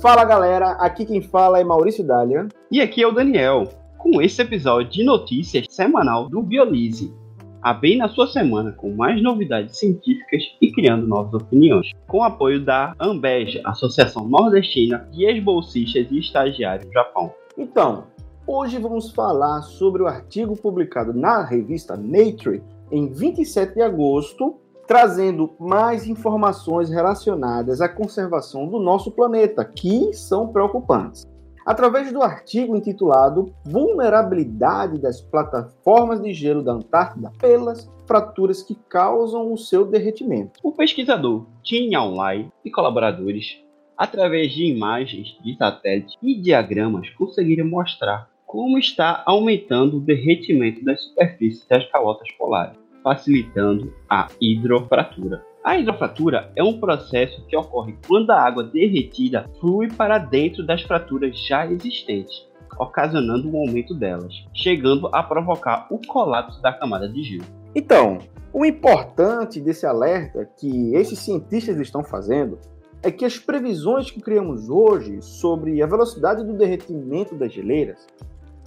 Fala galera, aqui quem fala é Maurício Dália. E aqui é o Daniel, com esse episódio de notícias semanal do Biolise. A bem na sua semana com mais novidades científicas e criando novas opiniões. Com apoio da Ambej, Associação Nordestina de Ex-Bolsistas e Estagiários do Japão. Então, hoje vamos falar sobre o artigo publicado na revista Nature em 27 de agosto, trazendo mais informações relacionadas à conservação do nosso planeta, que são preocupantes. Através do artigo intitulado Vulnerabilidade das plataformas de gelo da Antártida pelas fraturas que causam o seu derretimento. O pesquisador Tim Lai e colaboradores, através de imagens de satélite e diagramas, conseguiram mostrar como está aumentando o derretimento das superfícies das calotas polares facilitando a hidrofratura. A hidrofratura é um processo que ocorre quando a água derretida flui para dentro das fraturas já existentes, ocasionando o aumento delas, chegando a provocar o colapso da camada de gelo. Então, o importante desse alerta que esses cientistas estão fazendo é que as previsões que criamos hoje sobre a velocidade do derretimento das geleiras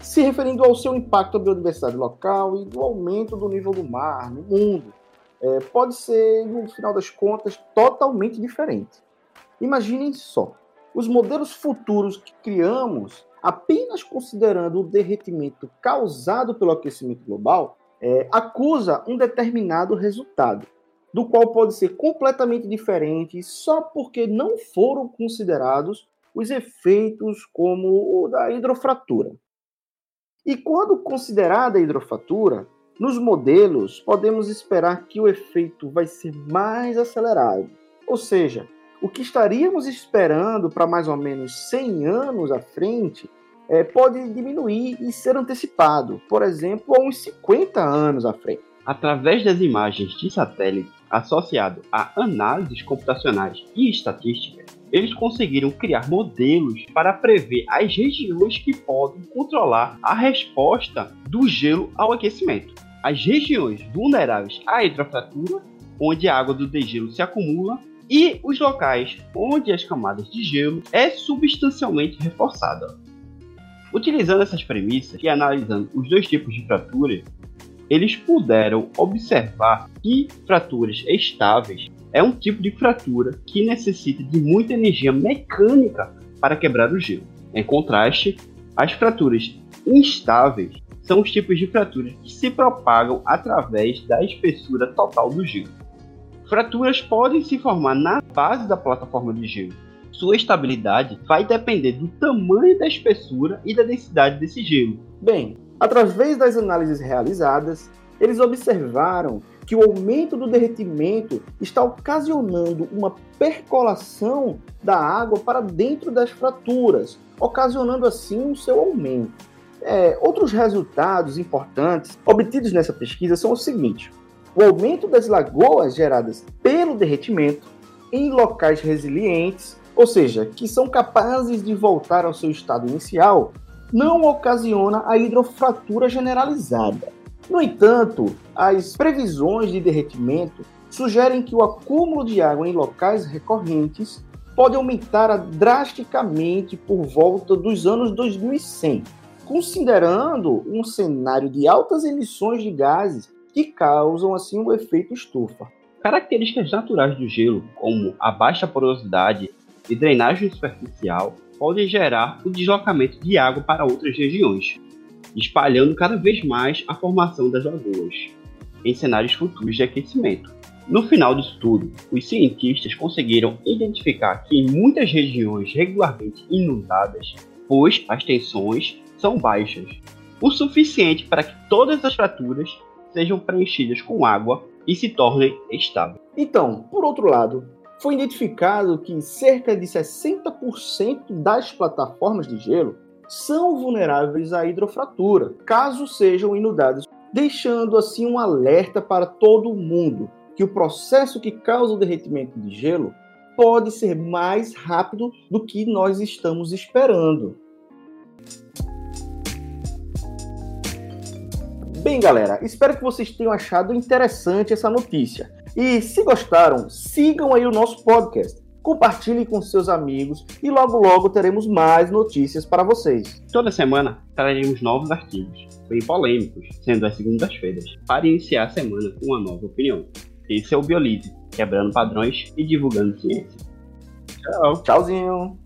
se referindo ao seu impacto à biodiversidade local e do aumento do nível do mar no mundo. É, pode ser, no final das contas, totalmente diferente. Imaginem só, os modelos futuros que criamos, apenas considerando o derretimento causado pelo aquecimento global, é, acusa um determinado resultado, do qual pode ser completamente diferente só porque não foram considerados os efeitos como o da hidrofratura. E quando considerada a hidrofatura, nos modelos podemos esperar que o efeito vai ser mais acelerado. Ou seja, o que estaríamos esperando para mais ou menos 100 anos à frente é, pode diminuir e ser antecipado, por exemplo, a uns 50 anos à frente. Através das imagens de satélite associado a análises computacionais e estatísticas, eles conseguiram criar modelos para prever as regiões que podem controlar a resposta do gelo ao aquecimento. As regiões vulneráveis à hidrofratura, onde a água do degelo se acumula, e os locais onde as camadas de gelo é substancialmente reforçada. Utilizando essas premissas e analisando os dois tipos de fratura, eles puderam observar que fraturas estáveis é um tipo de fratura que necessita de muita energia mecânica para quebrar o gelo. Em contraste, as fraturas instáveis são os tipos de fraturas que se propagam através da espessura total do gelo. Fraturas podem se formar na base da plataforma de gelo. Sua estabilidade vai depender do tamanho da espessura e da densidade desse gelo. Bem, através das análises realizadas, eles observaram que o aumento do derretimento está ocasionando uma percolação da água para dentro das fraturas, ocasionando assim o seu aumento. É, outros resultados importantes obtidos nessa pesquisa são os seguintes: o aumento das lagoas geradas pelo derretimento em locais resilientes, ou seja, que são capazes de voltar ao seu estado inicial, não ocasiona a hidrofratura generalizada. No entanto, as previsões de derretimento sugerem que o acúmulo de água em locais recorrentes pode aumentar drasticamente por volta dos anos 2100, considerando um cenário de altas emissões de gases que causam assim o efeito estufa. Características naturais do gelo, como a baixa porosidade e drenagem superficial, podem gerar o deslocamento de água para outras regiões, espalhando cada vez mais a formação das lagoas em cenários futuros de aquecimento. No final do estudo, os cientistas conseguiram identificar que em muitas regiões regularmente inundadas, pois as tensões são baixas, o suficiente para que todas as fraturas sejam preenchidas com água e se tornem estáveis. Então, por outro lado, foi identificado que cerca de 60% das plataformas de gelo são vulneráveis à hidrofratura, caso sejam inundadas, deixando assim um alerta para todo mundo que o processo que causa o derretimento de gelo pode ser mais rápido do que nós estamos esperando. Bem, galera, espero que vocês tenham achado interessante essa notícia. E se gostaram, sigam aí o nosso podcast. Compartilhe com seus amigos e logo logo teremos mais notícias para vocês. Toda semana traremos novos artigos, bem polêmicos, sendo as segundas-feiras, para iniciar a semana com uma nova opinião. Esse é o Biolise, quebrando padrões e divulgando ciência. Tchau. Tchauzinho.